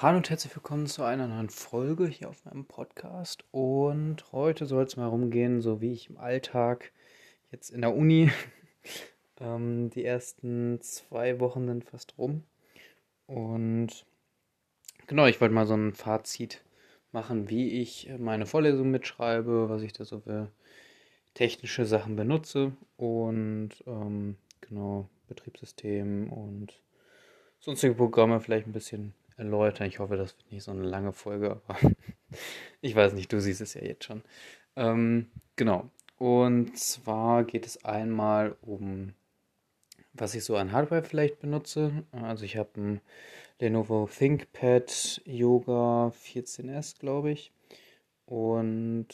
Hallo und herzlich willkommen zu einer neuen Folge hier auf meinem Podcast. Und heute soll es mal rumgehen, so wie ich im Alltag jetzt in der Uni. ähm, die ersten zwei Wochen sind fast rum. Und genau, ich wollte mal so ein Fazit machen, wie ich meine Vorlesung mitschreibe, was ich da so für technische Sachen benutze und ähm, genau Betriebssystem und sonstige Programme vielleicht ein bisschen erläutern. Ich hoffe, das wird nicht so eine lange Folge, aber ich weiß nicht, du siehst es ja jetzt schon. Ähm, genau. Und zwar geht es einmal um, was ich so an Hardware vielleicht benutze. Also ich habe ein Lenovo ThinkPad Yoga 14S, glaube ich. Und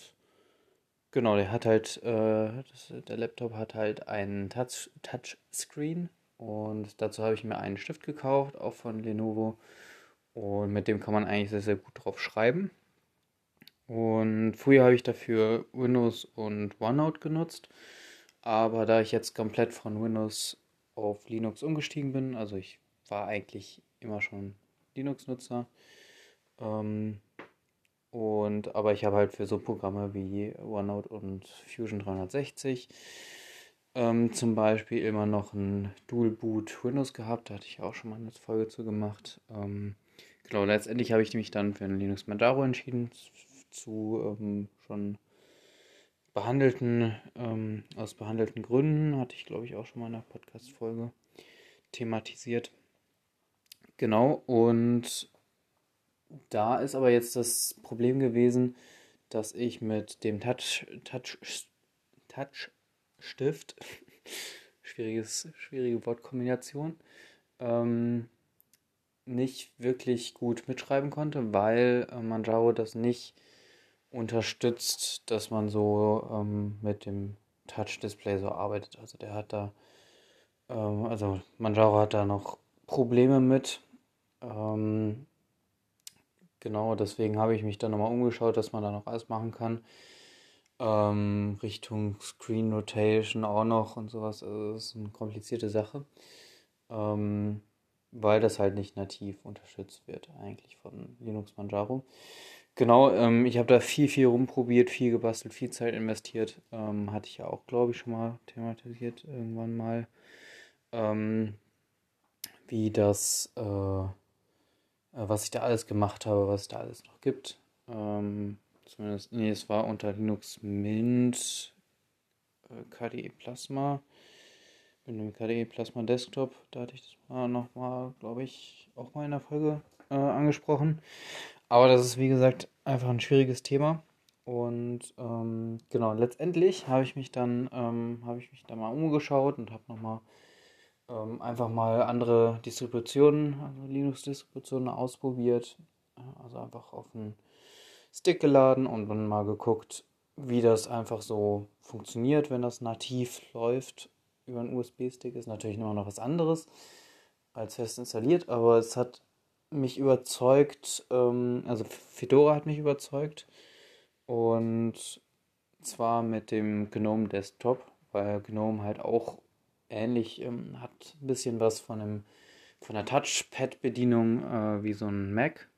genau, der hat halt, äh, das, der Laptop hat halt einen Touch, Touchscreen. Und dazu habe ich mir einen Stift gekauft, auch von Lenovo. Und mit dem kann man eigentlich sehr, sehr gut drauf schreiben. Und früher habe ich dafür Windows und OneNote genutzt. Aber da ich jetzt komplett von Windows auf Linux umgestiegen bin, also ich war eigentlich immer schon Linux-Nutzer. Ähm, und aber ich habe halt für so Programme wie OneNote und Fusion 360 ähm, zum Beispiel immer noch ein Dual Boot Windows gehabt. Da hatte ich auch schon mal eine Folge zu gemacht. Ähm, Genau, letztendlich habe ich mich dann für einen Linux Manjaro entschieden, zu ähm, schon behandelten, ähm, aus behandelten Gründen, hatte ich glaube ich auch schon mal in einer Podcast-Folge thematisiert. Genau, und da ist aber jetzt das Problem gewesen, dass ich mit dem Touch, Touch, Touch Stift, schwieriges, schwierige Wortkombination, ähm, nicht wirklich gut mitschreiben konnte, weil äh, Manjaro das nicht unterstützt, dass man so ähm, mit dem Touch-Display so arbeitet. Also der hat da, ähm, also Manjaro hat da noch Probleme mit. Ähm, genau, deswegen habe ich mich dann nochmal umgeschaut, dass man da noch alles machen kann. Ähm, Richtung Screen Rotation auch noch und sowas. Also das ist eine komplizierte Sache. Ähm, weil das halt nicht nativ unterstützt wird, eigentlich von Linux Manjaro. Genau, ähm, ich habe da viel, viel rumprobiert, viel gebastelt, viel Zeit investiert. Ähm, hatte ich ja auch, glaube ich, schon mal thematisiert irgendwann mal. Ähm, wie das, äh, äh, was ich da alles gemacht habe, was es da alles noch gibt. Ähm, zumindest, nee, es war unter Linux Mint, äh, KDE Plasma mit dem KDE Plasma Desktop. Da hatte ich das mal nochmal, glaube ich, auch mal in der Folge äh, angesprochen. Aber das ist, wie gesagt, einfach ein schwieriges Thema. Und ähm, genau, letztendlich habe ich mich dann, ähm, habe ich mich da mal umgeschaut und habe nochmal ähm, einfach mal andere Distributionen, also Linux-Distributionen ausprobiert. Also einfach auf einen Stick geladen und dann mal geguckt, wie das einfach so funktioniert, wenn das nativ läuft über einen USB-Stick ist natürlich immer noch was anderes als fest installiert, aber es hat mich überzeugt, ähm, also Fedora hat mich überzeugt und zwar mit dem GNOME Desktop, weil GNOME halt auch ähnlich ähm, hat ein bisschen was von dem von der Touchpad-Bedienung äh, wie so ein Mac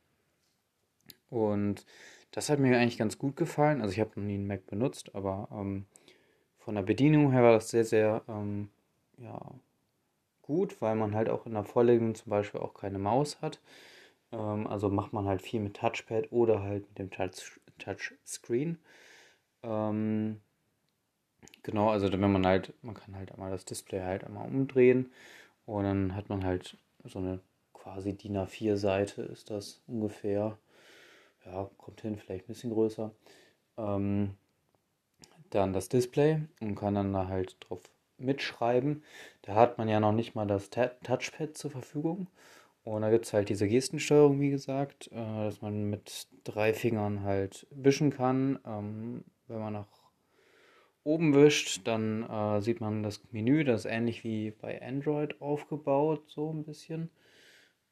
und das hat mir eigentlich ganz gut gefallen. Also ich habe noch nie einen Mac benutzt, aber ähm, von der Bedienung her war das sehr, sehr ähm, ja, gut, weil man halt auch in der Vorlesung zum Beispiel auch keine Maus hat. Ähm, also macht man halt viel mit Touchpad oder halt mit dem Touch, Touchscreen. Ähm, genau, also wenn man halt, man kann halt einmal das Display halt einmal umdrehen und dann hat man halt so eine quasi DIN A4-Seite ist das ungefähr. Ja, kommt hin, vielleicht ein bisschen größer. Ähm, dann das Display und kann dann da halt drauf mitschreiben. Da hat man ja noch nicht mal das Touchpad zur Verfügung. Und da gibt es halt diese Gestensteuerung, wie gesagt, äh, dass man mit drei Fingern halt wischen kann. Ähm, wenn man nach oben wischt, dann äh, sieht man das Menü, das ist ähnlich wie bei Android aufgebaut, so ein bisschen.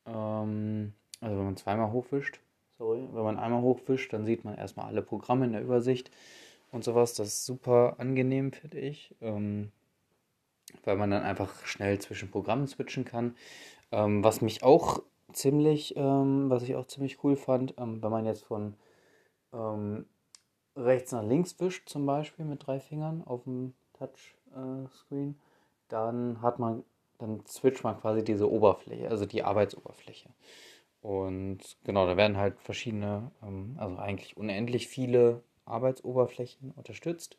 Ähm, also wenn man zweimal hochwischt, sorry, wenn man einmal hochwischt, dann sieht man erstmal alle Programme in der Übersicht und sowas. Das ist super angenehm, finde ich, ähm, weil man dann einfach schnell zwischen Programmen switchen kann. Ähm, was mich auch ziemlich, ähm, was ich auch ziemlich cool fand, ähm, wenn man jetzt von ähm, rechts nach links wischt, zum Beispiel mit drei Fingern auf dem Touchscreen, dann hat man, dann switcht man quasi diese Oberfläche, also die Arbeitsoberfläche. Und genau, da werden halt verschiedene, ähm, also eigentlich unendlich viele Arbeitsoberflächen unterstützt.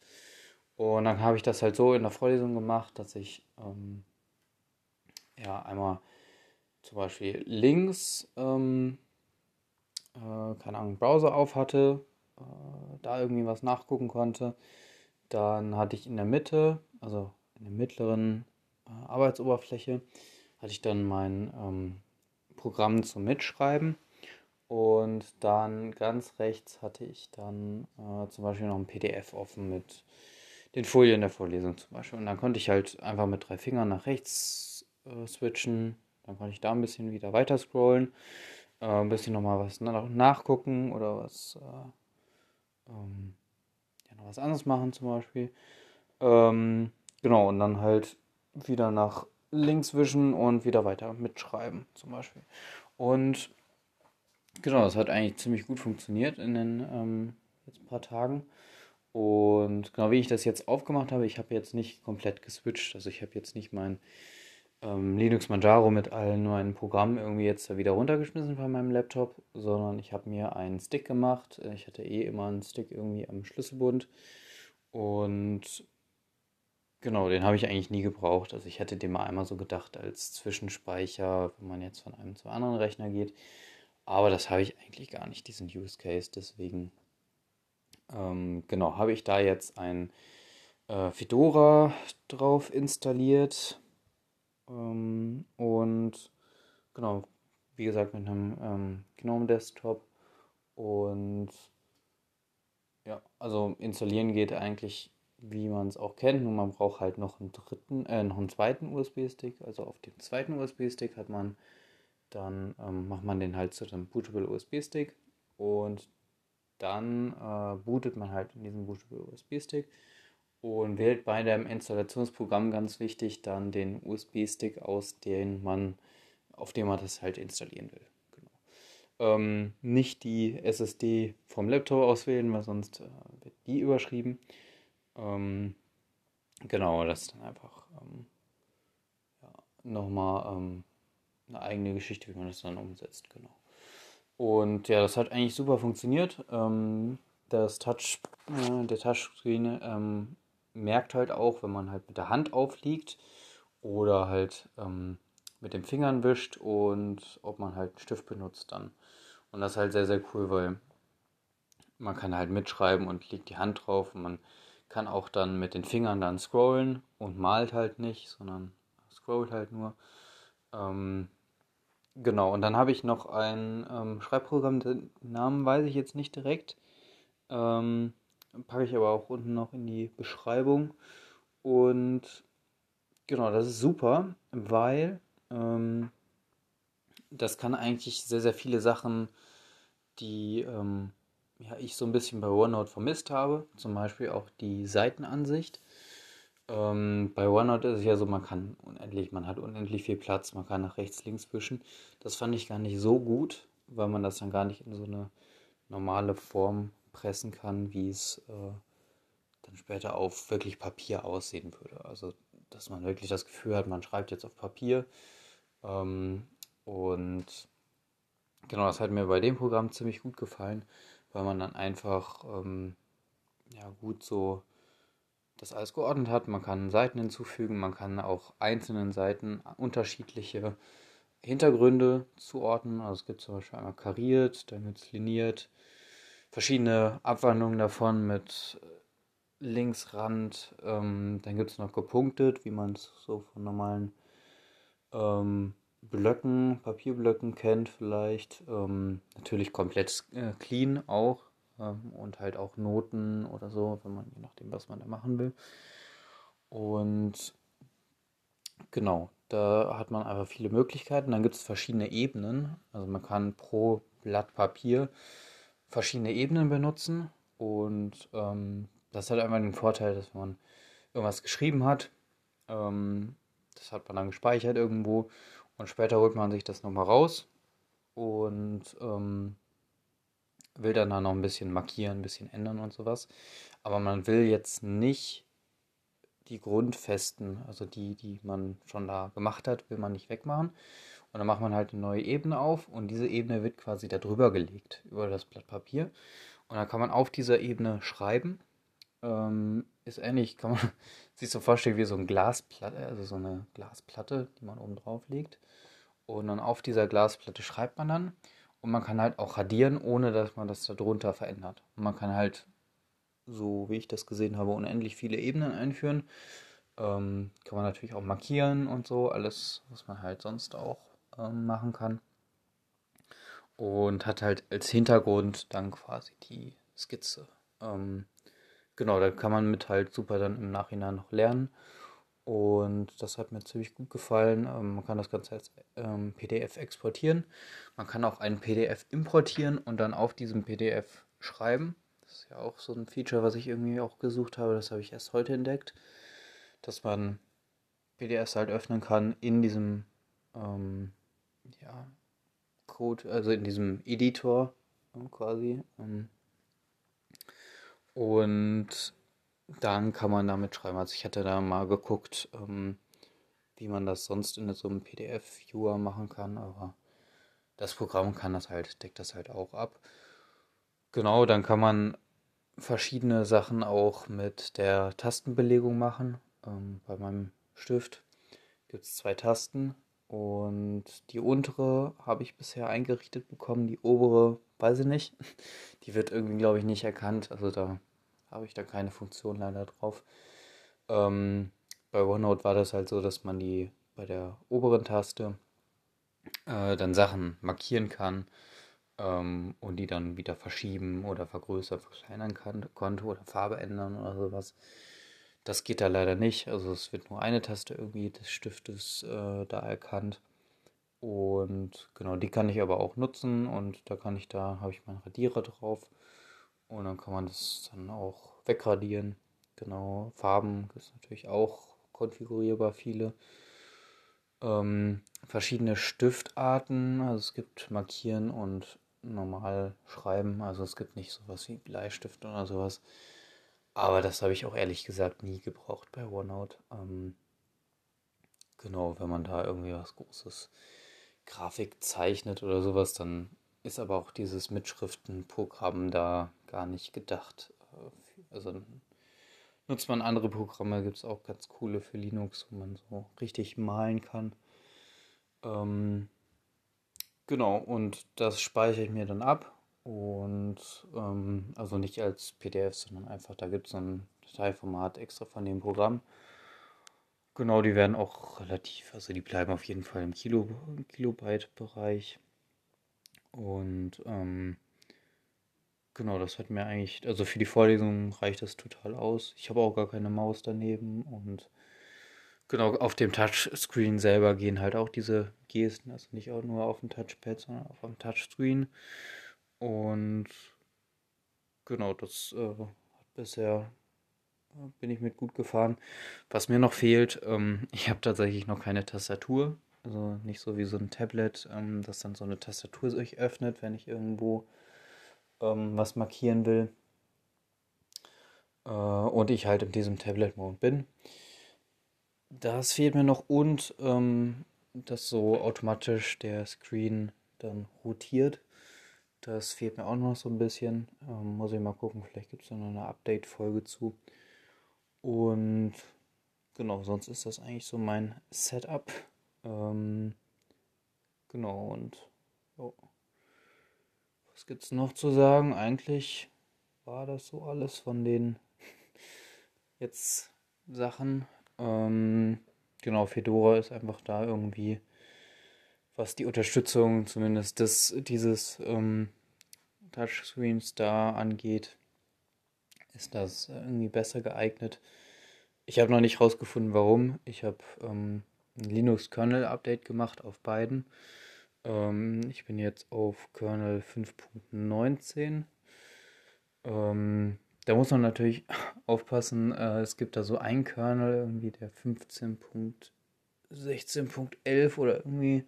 Und dann habe ich das halt so in der Vorlesung gemacht, dass ich ähm, ja einmal zum Beispiel links, ähm, äh, keine Ahnung, Browser auf hatte, äh, da irgendwie was nachgucken konnte. Dann hatte ich in der Mitte, also in der mittleren äh, Arbeitsoberfläche, hatte ich dann mein ähm, Programm zum Mitschreiben. Und dann ganz rechts hatte ich dann äh, zum Beispiel noch ein PDF offen mit den Folien der Vorlesung zum Beispiel. Und dann konnte ich halt einfach mit drei Fingern nach rechts äh, switchen. Dann konnte ich da ein bisschen wieder weiter scrollen, äh, ein bisschen nochmal was nachgucken oder was, äh, ähm, ja, noch was anderes machen zum Beispiel. Ähm, genau, und dann halt wieder nach links wischen und wieder weiter mitschreiben zum Beispiel. Und genau, das hat eigentlich ziemlich gut funktioniert in den ähm, jetzt paar Tagen. Und genau wie ich das jetzt aufgemacht habe, ich habe jetzt nicht komplett geswitcht. Also ich habe jetzt nicht mein ähm, Linux Manjaro mit allen meinen Programmen irgendwie jetzt da wieder runtergeschmissen von meinem Laptop, sondern ich habe mir einen Stick gemacht. Ich hatte eh immer einen Stick irgendwie am Schlüsselbund. Und genau, den habe ich eigentlich nie gebraucht. Also ich hätte den mal einmal so gedacht als Zwischenspeicher, wenn man jetzt von einem zum anderen Rechner geht. Aber das habe ich eigentlich gar nicht, diesen Use Case. Deswegen ähm, genau, habe ich da jetzt ein äh, Fedora drauf installiert. Ähm, und genau, wie gesagt, mit einem ähm, GNOME Desktop. Und ja, also installieren geht eigentlich, wie man es auch kennt, nur man braucht halt noch einen dritten, äh, noch einen zweiten USB-Stick. Also auf dem zweiten USB-Stick hat man dann ähm, macht man den halt zu einem bootable USB-Stick und dann äh, bootet man halt in diesen bootable USB-Stick und wählt bei dem Installationsprogramm ganz wichtig dann den USB-Stick aus, den man, auf dem man das halt installieren will. Genau. Ähm, nicht die SSD vom Laptop auswählen, weil sonst äh, wird die überschrieben. Ähm, genau, das ist dann einfach ähm, ja, nochmal ähm, eine eigene Geschichte, wie man das dann umsetzt. Genau. Und ja, das hat eigentlich super funktioniert. Ähm, das Touch, äh, der Touchscreen ähm, merkt halt auch, wenn man halt mit der Hand aufliegt oder halt ähm, mit den Fingern wischt und ob man halt einen Stift benutzt dann. Und das ist halt sehr, sehr cool, weil man kann halt mitschreiben und legt die Hand drauf und man kann auch dann mit den Fingern dann scrollen und malt halt nicht, sondern scrollt halt nur. Ähm, Genau, und dann habe ich noch ein ähm, Schreibprogramm, den Namen weiß ich jetzt nicht direkt. Ähm, packe ich aber auch unten noch in die Beschreibung. Und genau, das ist super, weil ähm, das kann eigentlich sehr, sehr viele Sachen, die ähm, ja, ich so ein bisschen bei OneNote vermisst habe. Zum Beispiel auch die Seitenansicht. Ähm, bei OneNote ist es ja so, man kann unendlich, man hat unendlich viel Platz, man kann nach rechts, links wischen. Das fand ich gar nicht so gut, weil man das dann gar nicht in so eine normale Form pressen kann, wie es äh, dann später auf wirklich Papier aussehen würde. Also, dass man wirklich das Gefühl hat, man schreibt jetzt auf Papier. Ähm, und genau, das hat mir bei dem Programm ziemlich gut gefallen, weil man dann einfach ähm, ja gut so das alles geordnet hat. Man kann Seiten hinzufügen, man kann auch einzelnen Seiten unterschiedliche Hintergründe zuordnen. Also es gibt zum Beispiel einmal kariert, dann gibt es liniert, verschiedene Abwandlungen davon mit Linksrand, ähm, dann gibt es noch gepunktet, wie man es so von normalen ähm, Blöcken, Papierblöcken kennt vielleicht. Ähm, natürlich komplett äh, clean auch, ähm, und halt auch Noten oder so, wenn man, je nachdem, was man da machen will. Und genau, da hat man einfach viele Möglichkeiten. Dann gibt es verschiedene Ebenen. Also man kann pro Blatt Papier verschiedene Ebenen benutzen. Und ähm, das hat einfach den Vorteil, dass man irgendwas geschrieben hat. Ähm, das hat man dann gespeichert irgendwo. Und später holt man sich das nochmal raus und ähm, will dann da noch ein bisschen markieren, ein bisschen ändern und sowas. Aber man will jetzt nicht die Grundfesten, also die, die man schon da gemacht hat, will man nicht wegmachen. Und dann macht man halt eine neue Ebene auf und diese Ebene wird quasi da drüber gelegt, über das Blatt Papier. Und dann kann man auf dieser Ebene schreiben. Ähm, ist ähnlich, kann man sich so vorstellen wie so ein Glasplatte, also so eine Glasplatte, die man oben drauf legt. Und dann auf dieser Glasplatte schreibt man dann. Und man kann halt auch radieren, ohne dass man das darunter verändert. Und man kann halt, so wie ich das gesehen habe, unendlich viele Ebenen einführen. Ähm, kann man natürlich auch markieren und so, alles, was man halt sonst auch ähm, machen kann. Und hat halt als Hintergrund dann quasi die Skizze. Ähm, genau, da kann man mit halt super dann im Nachhinein noch lernen. Und das hat mir ziemlich gut gefallen. Ähm, man kann das Ganze als ähm, PDF exportieren. Man kann auch ein PDF importieren und dann auf diesem PDF schreiben. Das ist ja auch so ein Feature, was ich irgendwie auch gesucht habe. Das habe ich erst heute entdeckt. Dass man PDFs halt öffnen kann in diesem ähm, ja, Code, also in diesem Editor ähm, quasi. Und dann kann man damit schreiben. Also ich hatte da mal geguckt, ähm, wie man das sonst in so einem PDF-Viewer machen kann, aber das Programm kann das halt, deckt das halt auch ab. Genau, dann kann man verschiedene Sachen auch mit der Tastenbelegung machen. Ähm, bei meinem Stift gibt es zwei Tasten und die untere habe ich bisher eingerichtet bekommen, die obere weiß ich nicht. Die wird irgendwie, glaube ich, nicht erkannt. Also da habe ich da keine Funktion leider drauf. Ähm, bei OneNote war das halt so, dass man die bei der oberen Taste äh, dann Sachen markieren kann ähm, und die dann wieder verschieben oder vergrößern, verkleinern kann, konnte oder Farbe ändern oder sowas. Das geht da leider nicht. Also es wird nur eine Taste irgendwie des Stiftes äh, da erkannt. Und genau, die kann ich aber auch nutzen und da kann ich da, habe ich meinen Radierer drauf und dann kann man das dann auch wegradieren. Genau, Farben ist natürlich auch konfigurierbar, viele. Ähm, verschiedene Stiftarten, also es gibt Markieren und normal Schreiben, also es gibt nicht sowas wie Bleistift oder sowas. Aber das habe ich auch ehrlich gesagt nie gebraucht bei OneNote. Ähm, genau, wenn man da irgendwie was Großes Grafik zeichnet oder sowas, dann ist aber auch dieses Mitschriftenprogramm da gar nicht gedacht. Äh, also nutzt man andere Programme, gibt es auch ganz coole für Linux, wo man so richtig malen kann. Ähm, genau, und das speichere ich mir dann ab. Und ähm, also nicht als PDF, sondern einfach, da gibt es so ein Dateiformat extra von dem Programm. Genau, die werden auch relativ, also die bleiben auf jeden Fall im Kilo, Kilobyte-Bereich. Und ähm, genau, das hat mir eigentlich, also für die Vorlesung reicht das total aus. Ich habe auch gar keine Maus daneben und genau, auf dem Touchscreen selber gehen halt auch diese Gesten, also nicht auch nur auf dem Touchpad, sondern auch am Touchscreen. Und genau, das äh, hat bisher äh, bin ich mit gut gefahren. Was mir noch fehlt, ähm, ich habe tatsächlich noch keine Tastatur. Also nicht so wie so ein Tablet, ähm, das dann so eine Tastatur sich öffnet, wenn ich irgendwo ähm, was markieren will. Äh, und ich halt in diesem Tablet-Mode bin. Das fehlt mir noch und ähm, dass so automatisch der Screen dann rotiert. Das fehlt mir auch noch so ein bisschen. Ähm, muss ich mal gucken, vielleicht gibt es da noch eine Update-Folge zu. Und genau, sonst ist das eigentlich so mein Setup. Ähm, genau, und jo. Was gibt es noch zu sagen? Eigentlich war das so alles von den jetzt Sachen. Ähm, genau, Fedora ist einfach da irgendwie, was die Unterstützung zumindest des, dieses ähm, Touchscreens da angeht, ist das irgendwie besser geeignet. Ich habe noch nicht rausgefunden, warum. Ich habe ähm, ein Linux-Kernel-Update gemacht auf beiden. Ähm, ich bin jetzt auf Kernel 5.19. Ähm, da muss man natürlich aufpassen. Äh, es gibt da so einen Kernel, irgendwie der 15.16.11 oder irgendwie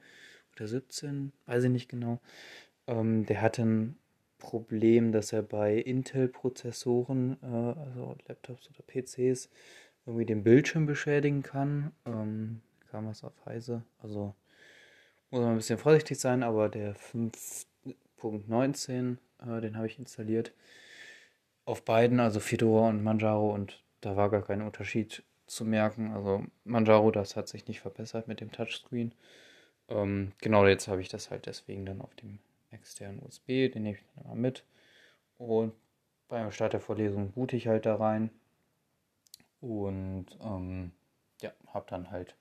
oder 17, weiß ich nicht genau. Ähm, der hatte ein Problem, dass er bei Intel-Prozessoren, äh, also Laptops oder PCs, irgendwie den Bildschirm beschädigen kann. Ähm, kam was auf Heise. Also muss man ein bisschen vorsichtig sein, aber der 5.19, äh, den habe ich installiert. Auf beiden, also Fedora und Manjaro, und da war gar kein Unterschied zu merken. Also Manjaro, das hat sich nicht verbessert mit dem Touchscreen. Ähm, genau, jetzt habe ich das halt deswegen dann auf dem externen USB, den nehme ich dann immer mit. Und beim Start der Vorlesung boote ich halt da rein. Und ähm, ja, habe dann halt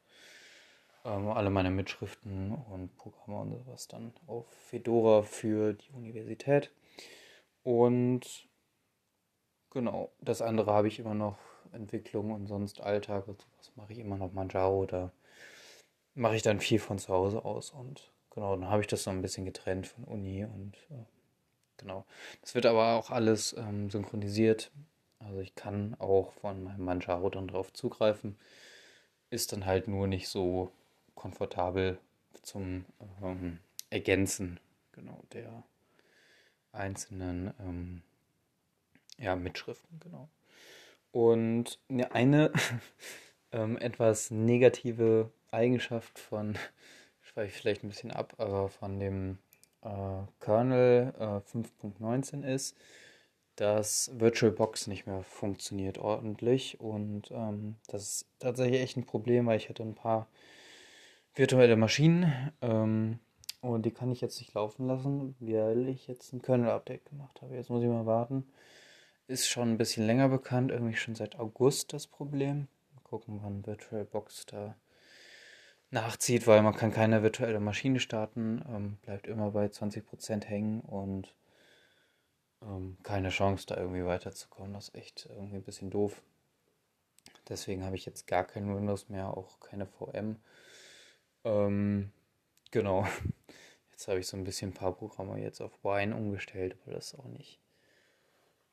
ähm, alle meine Mitschriften und Programme und sowas dann auf Fedora für die Universität. Und genau, das andere habe ich immer noch Entwicklung und sonst Alltag und sowas mache ich immer noch Manjaro oder mache ich dann viel von zu Hause aus und genau, dann habe ich das so ein bisschen getrennt von Uni und äh, genau. Das wird aber auch alles ähm, synchronisiert. Also ich kann auch von meinem Manjaro dann drauf zugreifen. Ist dann halt nur nicht so komfortabel zum ähm, Ergänzen genau der einzelnen ähm, ja, Mitschriften, genau. Und eine ähm, etwas negative Eigenschaft von, schweife ich vielleicht ein bisschen ab, aber von dem äh, Kernel äh, 5.19 ist, dass VirtualBox nicht mehr funktioniert ordentlich. Und ähm, das ist tatsächlich echt ein Problem, weil ich hatte ein paar virtuelle Maschinen ähm, und die kann ich jetzt nicht laufen lassen, weil ich jetzt ein Kernel-Update gemacht habe. Jetzt muss ich mal warten. Ist schon ein bisschen länger bekannt, irgendwie schon seit August das Problem. Mal gucken, wann VirtualBox da nachzieht, weil man kann keine virtuelle Maschine starten, ähm, bleibt immer bei 20% hängen und ähm, keine Chance, da irgendwie weiterzukommen. Das ist echt irgendwie ein bisschen doof. Deswegen habe ich jetzt gar kein Windows mehr, auch keine VM. Ähm, genau. Jetzt habe ich so ein bisschen ein paar Programme jetzt auf Wine umgestellt, weil das auch nicht,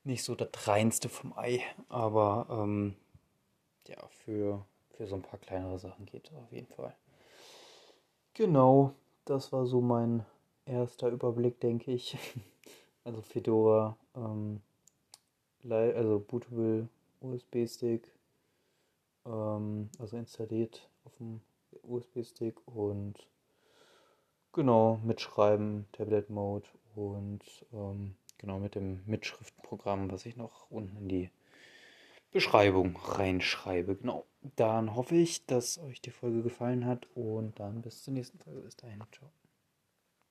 nicht so das reinste vom Ei. Aber ähm, ja, für, für so ein paar kleinere Sachen geht es auf jeden Fall. Genau, das war so mein erster Überblick, denke ich. Also Fedora, ähm, also bootable USB-Stick, ähm, also installiert auf dem USB-Stick und genau mitschreiben, Tablet-Mode und ähm, genau mit dem Mitschriftenprogramm, was ich noch unten in die Beschreibung reinschreibe. Genau. Dann hoffe ich, dass euch die Folge gefallen hat und dann bis zur nächsten Folge. Bis dahin. Ciao.